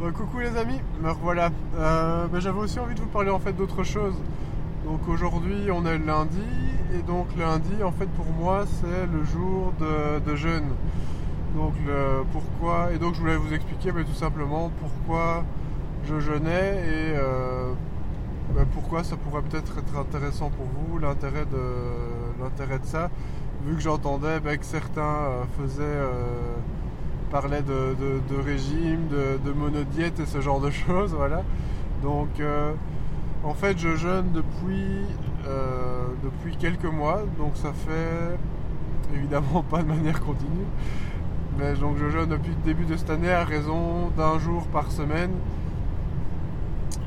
Bah, coucou les amis, me revoilà. Euh, J'avais aussi envie de vous parler en fait d'autre chose. Donc aujourd'hui on est lundi et donc lundi en fait pour moi c'est le jour de, jeûne. Donc pourquoi et donc je voulais vous expliquer mais tout simplement pourquoi je jeûnais et euh, bah, pourquoi ça pourrait peut-être être intéressant pour vous l'intérêt de ça vu que j'entendais bah, que certains euh, faisaient parlaient de, de- régime, de, de monodiète et ce genre de choses, voilà. Donc, euh, en fait, je jeûne depuis, euh, depuis quelques mois, donc ça fait évidemment pas de manière continue, mais donc je jeûne depuis le début de cette année à raison d'un jour par semaine.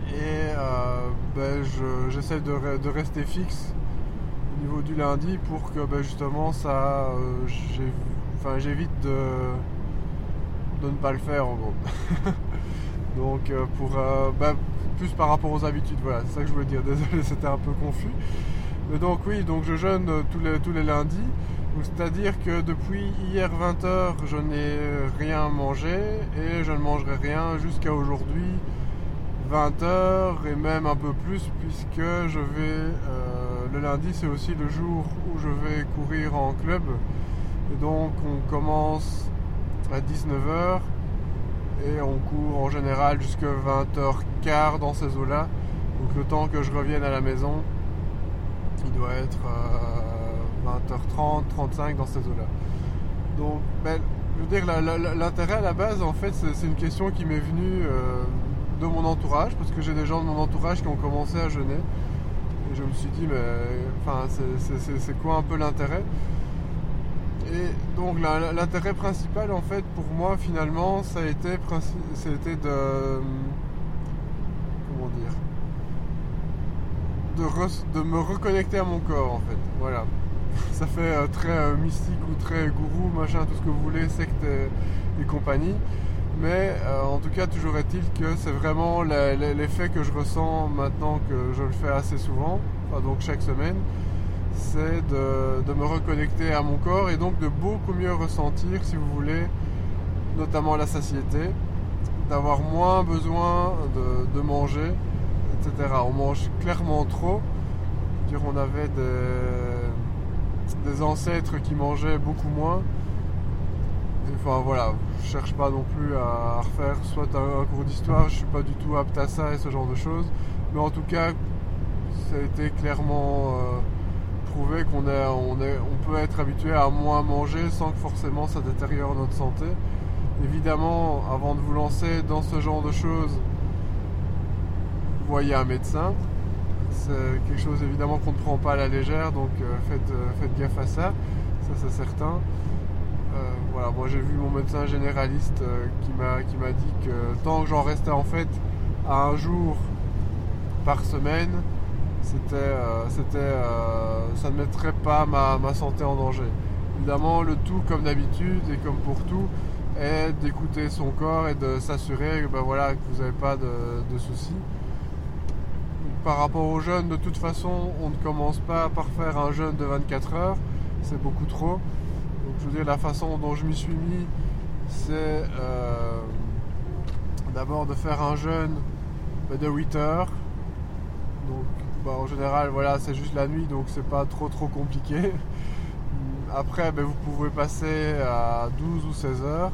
Et euh, ben, je- j'essaie de, re- de rester fixe au niveau du lundi pour que ben, justement ça, enfin, j'évite de de ne pas le faire en gros. Donc euh, pour euh, bah, plus par rapport aux habitudes, voilà, c'est ça que je voulais dire. Désolé, c'était un peu confus. Mais donc oui, donc je jeûne euh, tous les, tous les lundis. C'est-à-dire que depuis hier 20h, je n'ai rien mangé et je ne mangerai rien jusqu'à aujourd'hui 20h et même un peu plus puisque je vais le lundi c'est aussi le jour où je vais courir en club et donc on commence à 19h et on court en général jusqu'à 20h15 dans ces eaux-là. Donc le temps que je revienne à la maison, il doit être euh, 20h30, 35 dans ces eaux-là. Donc, ben, je veux dire, l'intérêt à la base, en fait, c'est une question qui m'est venue euh, de mon entourage, parce que j'ai des gens de mon entourage qui ont commencé à jeûner. Et je me suis dit, mais enfin, c'est quoi un peu l'intérêt? Et donc l'intérêt principal en fait pour moi finalement ça a été, de comment dire de, me reconnecter à mon corps en fait. Voilà. Ça fait euh, très euh, mystique ou très gourou machin tout ce que vous voulez secte et, et compagnie. Mais euh, en tout cas toujours est-il que c'est vraiment l'effet que je ressens maintenant que je le fais assez souvent enfin donc chaque semaine c'est de, de me reconnecter à mon corps et donc de beaucoup mieux ressentir, si vous voulez, notamment la satiété, d'avoir moins besoin de, de manger, etc. On mange clairement trop. Dire, on avait des, des ancêtres qui mangeaient beaucoup moins. Enfin voilà, je cherche pas non plus à refaire soit un, un cours d'histoire, je suis pas du tout apte à ça et ce genre de choses. Mais en tout cas, ça a été clairement euh, qu'on est, on est, on peut être habitué à moins manger sans que forcément ça détériore notre santé. Évidemment, avant de vous lancer dans ce genre de choses, voyez un médecin. C'est quelque chose évidemment qu'on ne prend pas à la légère, donc euh, faites, euh, faites gaffe à ça, ça c'est certain. Euh, voilà, moi j'ai vu mon médecin généraliste qui m'a qui m'a dit que tant que j'en restais en fait à un jour par semaine, c'était, euh, c'était, euh, ça ne mettrait pas ma, santé en danger. Évidemment, le tout, comme d'habitude et comme pour tout, est d'écouter son corps et de s'assurer que, ben voilà, que vous n'avez pas de, de soucis. Par rapport au jeûne, de toute façon, on ne commence pas par faire un jeûne de 24 heures, c'est beaucoup trop. Donc, je veux dire, la façon dont je m'y suis mis, c'est euh, d'abord de faire un jeûne ben, de 8 heures. Donc, bah, en général, voilà, c'est juste la nuit, donc c'est pas trop trop compliqué. Après, ben, vous pouvez passer à 12 ou 16 heures,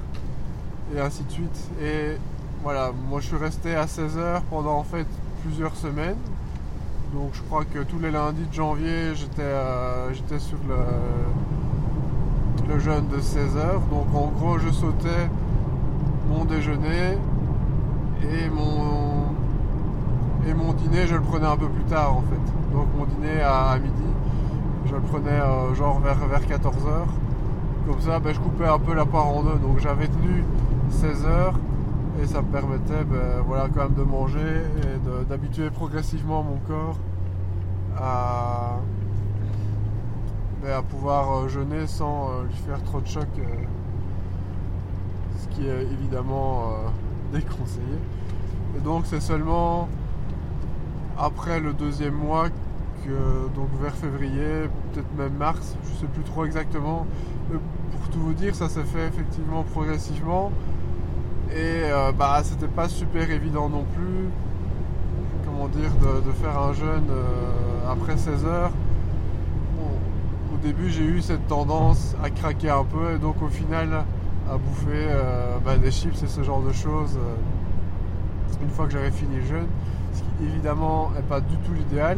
et ainsi de suite. Et voilà, moi je suis resté à 16 heures pendant en fait plusieurs semaines. Donc je crois que tous les lundis de janvier, j'étais euh, sur le, le jeûne de 16 heures. Donc en gros, je sautais mon déjeuner et mon et mon dîner, je le prenais un peu plus tard en fait. Donc mon dîner à, midi, je le prenais euh, genre vers, vers 14h. Comme ça, ben, je coupais un peu la part en deux. Donc j'avais tenu 16 heures et ça me permettait ben, voilà, quand même de manger et d'habituer progressivement mon corps à, ben, à pouvoir euh, jeûner sans euh, lui faire trop de choc. ce qui est évidemment déconseillé. Et donc c'est seulement après le deuxième mois donc vers février, peut-être même mars, je sais plus trop exactement. Mais pour tout vous dire, ça s'est fait effectivement progressivement. Et euh, bah c'était pas super évident non plus, comment dire, de, faire un jeûne euh, après 16 heures. au début j'ai eu cette tendance à craquer un peu et donc au final à bouffer bah, des chips et ce genre de choses une fois que j'avais fini le jeûne, ce qui évidemment n'est pas du tout l'idéal.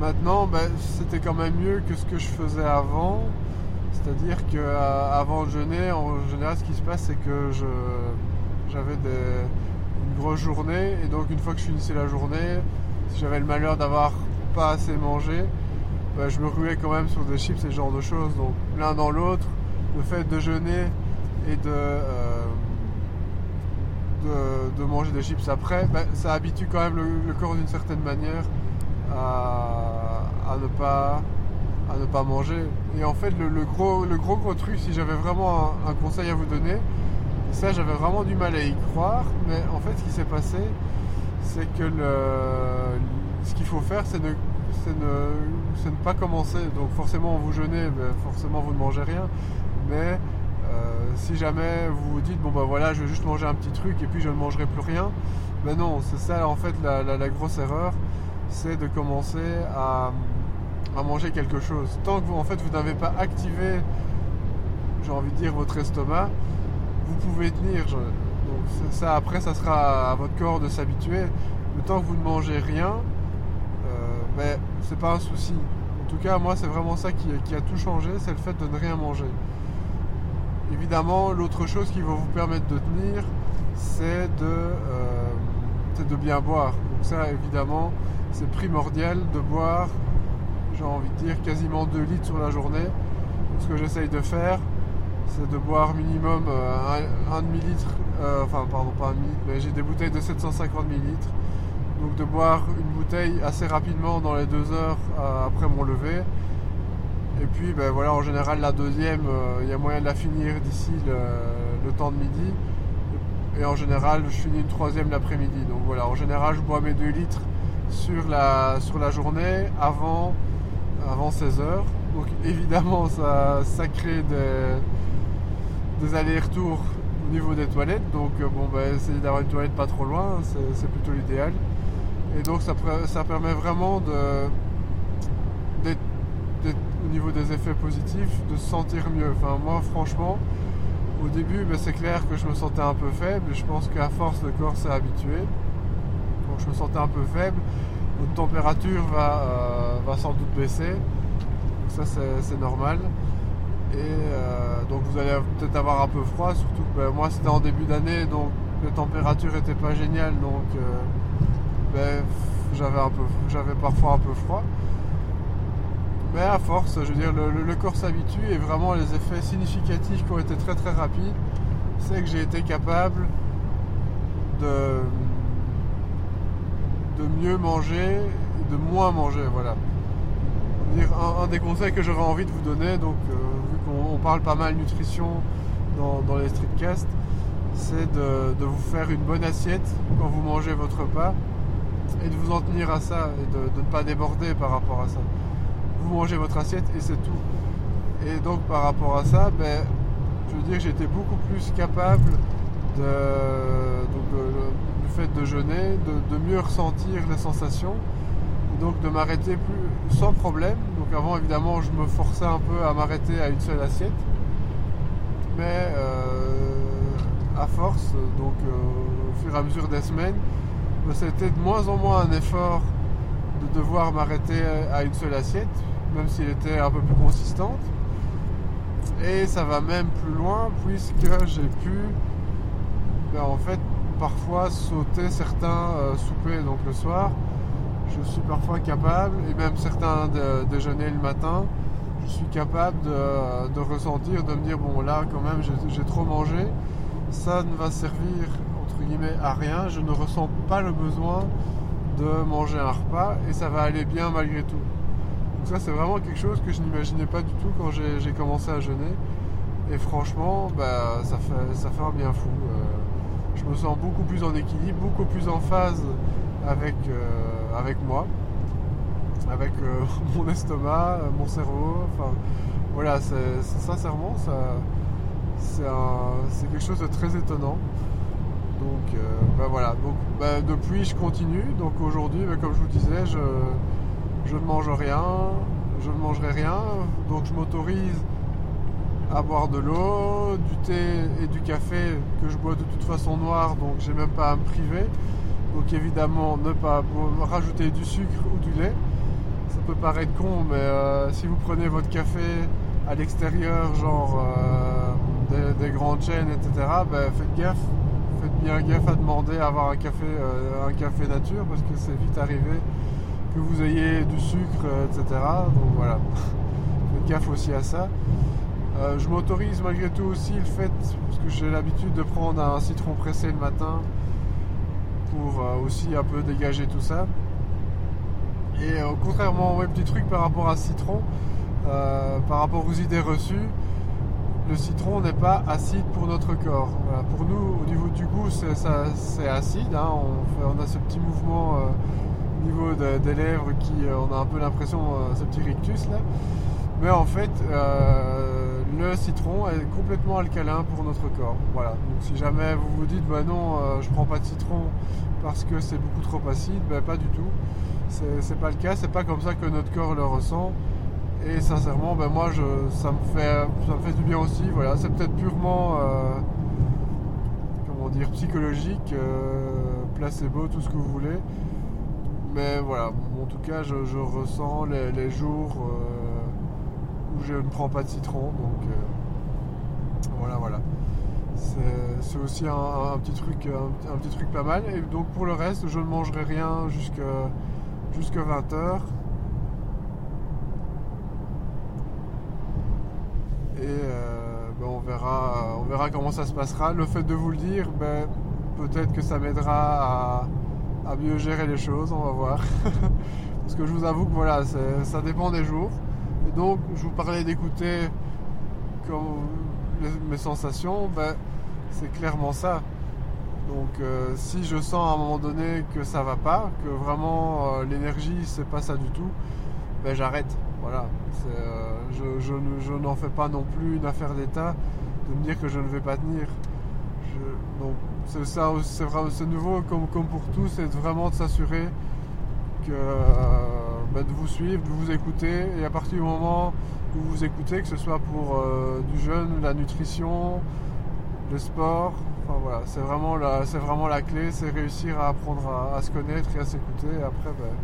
Maintenant, bah, c'était quand même mieux que ce que je faisais avant. C'est-à-dire qu'avant de jeûner, en général, ce qui se passe, c'est que j'avais une grosse journée. Et donc, une fois que je finissais la journée, si j'avais le malheur d'avoir pas assez mangé, bah, je me ruais quand même sur des chips et ce genre de choses. Donc, l'un dans l'autre, le fait de jeûner et de, euh, de, manger des chips après, bah, ça habitue quand même le corps d'une certaine manière à, ne pas à ne pas manger. Et en fait, le, gros, le gros gros truc, si j'avais vraiment un, conseil à vous donner, ça j'avais vraiment du mal à y croire, mais en fait, ce qui s'est passé, c'est que ce qu'il faut faire, c'est ne, ne, ne, pas commencer. Donc forcément, vous jeûnez, mais forcément, vous ne mangez rien. Mais si jamais vous vous dites, bon ben voilà, je vais juste manger un petit truc et puis je ne mangerai plus rien, ben non, c'est ça en fait la grosse erreur c'est de commencer à, manger quelque chose. Tant que vous, en fait, vous n'avez pas activé, j'ai envie de dire, votre estomac, vous pouvez tenir. donc ça, après, ça sera à votre corps de s'habituer. Le temps que vous ne mangez rien, euh, ben, c'est pas un souci. En tout cas, moi, c'est vraiment ça qui, a tout changé, c'est le fait de ne rien manger. Évidemment, l'autre chose qui va vous permettre de tenir, c'est de, euh, bien boire. Donc ça, évidemment, c'est primordial de boire, j'ai envie de dire, quasiment 2 litres sur la journée. ce que j'essaye de faire, c'est de boire minimum 1 euh, demi-litre, euh, enfin pardon pas 1 litre, mais j'ai des bouteilles de 750 millilitres. Donc de boire une bouteille assez rapidement dans les 2 heures euh, après mon lever. Et puis ben voilà, en général la deuxième, il y a moyen de la finir d'ici le, temps de midi. Et en général, je finis une troisième l'après-midi. Donc voilà, en général, je bois mes 2 litres sur la, sur la journée avant, avant 16 heures. Donc évidemment ça, ça crée des, des allers-retours au niveau des toilettes. Donc euh, bon ben essayer d'avoir une toilette pas trop loin, c'est plutôt l'idéal. Et donc ça, ça permet vraiment de au niveau des effets positifs de se sentir mieux. Enfin moi franchement au début ben, c'est clair que je me sentais un peu faible et je pense qu'à force le corps s'est habitué je me sentais un peu faible. Votre température va, euh, va sans doute baisser. ça c'est normal. Et euh, donc vous allez peut-être avoir un peu froid, surtout que ben, moi c'était en début d'année, donc les températures n'étaient pas géniales, donc euh, ben, j'avais parfois un peu froid. Mais à force, je veux dire, le, corps s'habitue et vraiment les effets significatifs qui ont été très très rapides, c'est que j'ai été capable de de mieux manger de moins manger. Voilà. Un, des conseils que j'aurais envie de vous donner, donc euh, vu qu'on parle pas mal nutrition dans, les streetcasts, c'est de, vous faire une bonne assiette quand vous mangez votre repas et de vous en tenir à ça et de, ne pas déborder par rapport à ça. Vous mangez votre assiette et c'est tout. Et donc par rapport à ça, ben, je veux dire que j'étais beaucoup plus capable de, fait de jeûner, de, mieux ressentir les sensations, donc de m'arrêter plus sans problème. Donc avant évidemment je me forçais un peu à m'arrêter à une seule assiette, mais euh, à force, donc euh, au fur et à mesure des semaines, ben, c'était de moins en moins un effort de devoir m'arrêter à une seule assiette, même s'il était un peu plus consistante. Et ça va même plus loin puisque j'ai pu ben, en fait parfois sauter certains euh, soupers donc le soir. Je suis parfois capable, et même certains de, déjeuner le matin, je suis capable de, ressentir, de me dire bon là quand même j'ai trop mangé, ça ne va servir entre guillemets à rien, je ne ressens pas le besoin de manger un repas et ça va aller bien malgré tout. Ça c'est vraiment quelque chose que je n'imaginais pas du tout quand j'ai commencé à jeûner. Et franchement, bah, ça, fait, un bien fou. Euh, je me sens beaucoup plus en équilibre, beaucoup plus en phase avec, euh, moi, avec euh, mon estomac, mon cerveau. Voilà, sincèrement, c'est, quelque chose de très étonnant. Donc ben voilà, donc ben, depuis je continue. Donc aujourd'hui, ben, comme je vous disais, je, je ne mange rien, je ne mangerai rien. Donc je m'autorise à boire de l'eau, du thé et du café que je bois de toute façon noir, donc j'ai même pas à me priver. Donc évidemment ne pas rajouter du sucre ou du lait. Ça peut paraître con, mais euh, si vous prenez votre café à l'extérieur, genre euh, des, grandes chaînes, etc., ben, faites gaffe. Faites bien gaffe à demander à avoir un café, euh, un café nature parce que c'est vite arrivé que vous ayez du sucre, etc. Donc voilà. faites gaffe aussi à ça. Euh, je m'autorise malgré tout aussi le fait, parce que j'ai l'habitude de prendre un citron pressé le matin pour euh, aussi un peu dégager tout ça. Et euh, contrairement, ouais, petit truc par rapport à citron, par rapport aux idées reçues, le citron n'est pas acide pour notre corps. Pour nous, au niveau du goût, c'est acide. Hein. on, a ce petit mouvement au niveau des lèvres qui, on a un peu l'impression, ce petit rictus là. Mais en fait, le citron est complètement alcalin pour notre corps. Voilà. Donc si jamais vous vous dites bah non, euh, je prends pas de citron parce que c'est beaucoup trop acide, ben pas du tout. C'est pas le cas, c'est pas comme ça que notre corps le ressent. Et sincèrement, ben moi je, ça me fait ça me fait du bien aussi. Voilà, c'est peut-être purement euh, comment dire psychologique, euh, placebo, tout ce que vous voulez. Mais voilà, en tout cas je, ressens les, jours je ne prends pas de citron. Donc euh, voilà, voilà. C'est aussi un, petit truc, un, petit truc pas mal. Et donc pour le reste, je ne mangerai rien jusqu'à 20h. Et euh, ben, on, verra, on verra comment ça se passera. Le fait de vous le dire, ben, peut-être que ça m'aidera à, mieux gérer les choses, on va voir. Parce que je vous avoue que voilà, ça dépend des jours donc, je vous parlais d'écouter mes sensations, ben, c'est clairement ça. Donc, euh, si je sens à un moment donné que ça va pas, que vraiment euh, l'énergie c'est pas ça du tout, ben j'arrête. Voilà. Euh, je, n'en fais pas non plus une affaire d'état de me dire que je ne vais pas tenir. Donc, c'est ça, c'est nouveau comme, pour tout, c'est vraiment de s'assurer que bah, de vous suivre, de vous écouter. Et à partir du moment où vous écoutez, que ce soit pour euh, du jeûne, la nutrition, le sport, enfin voilà, c'est vraiment la, c'est vraiment la clé, c'est réussir à apprendre à, se connaître et à s'écouter. après, ben,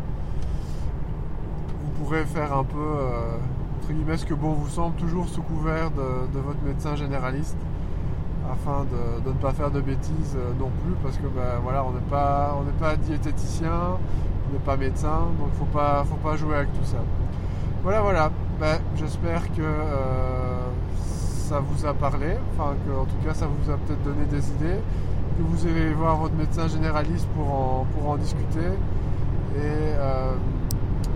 vous pourrez faire un peu euh, entre guillemets ce que bon vous semble, toujours sous couvert de, votre médecin généraliste afin de, ne pas faire de bêtises euh, non plus parce que ben, voilà on n'est pas on n'est pas diététicien n'est pas médecin, donc faut pas, faut pas jouer avec tout ça. Voilà, voilà. Ben, j'espère que euh, ça vous a parlé, enfin que en tout cas ça vous a peut-être donné des idées, que vous allez voir votre médecin généraliste pour en, pour en discuter. Et euh,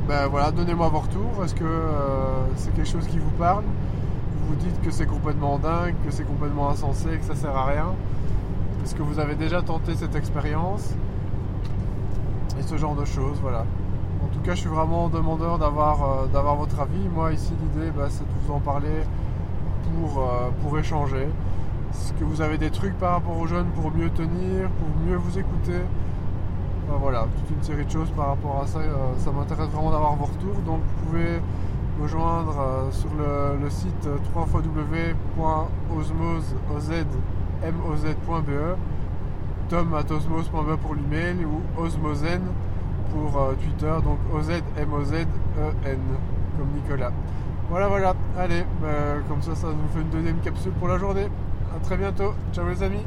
ben voilà, donnez-moi vos retours. Est-ce que euh, c'est quelque chose qui vous parle? Vous dites que c'est complètement dingue, que c'est complètement insensé, que ça sert à rien Est-ce que vous avez déjà tenté cette expérience et ce genre de choses, voilà. En tout cas, je suis vraiment demandeur d'avoir euh, d'avoir votre avis. Moi, ici, l'idée, bah, c'est de vous en parler pour, euh, pour échanger. Est-ce que vous avez des trucs par rapport aux jeunes pour mieux tenir, pour mieux vous écouter? Voilà, toute une série de choses par rapport à ça. Euh, ça m'intéresse vraiment d'avoir vos retours. Donc, vous pouvez me joindre sur le, le site www.osmose.be tom at osmos.be pour l'email ou osmosen pour euh, Twitter, donc O-Z-M-O-Z-E-N, comme Nicolas. Voilà, voilà, allez, bah, comme ça, ça nous fait une deuxième capsule pour la journée. A très bientôt, ciao les amis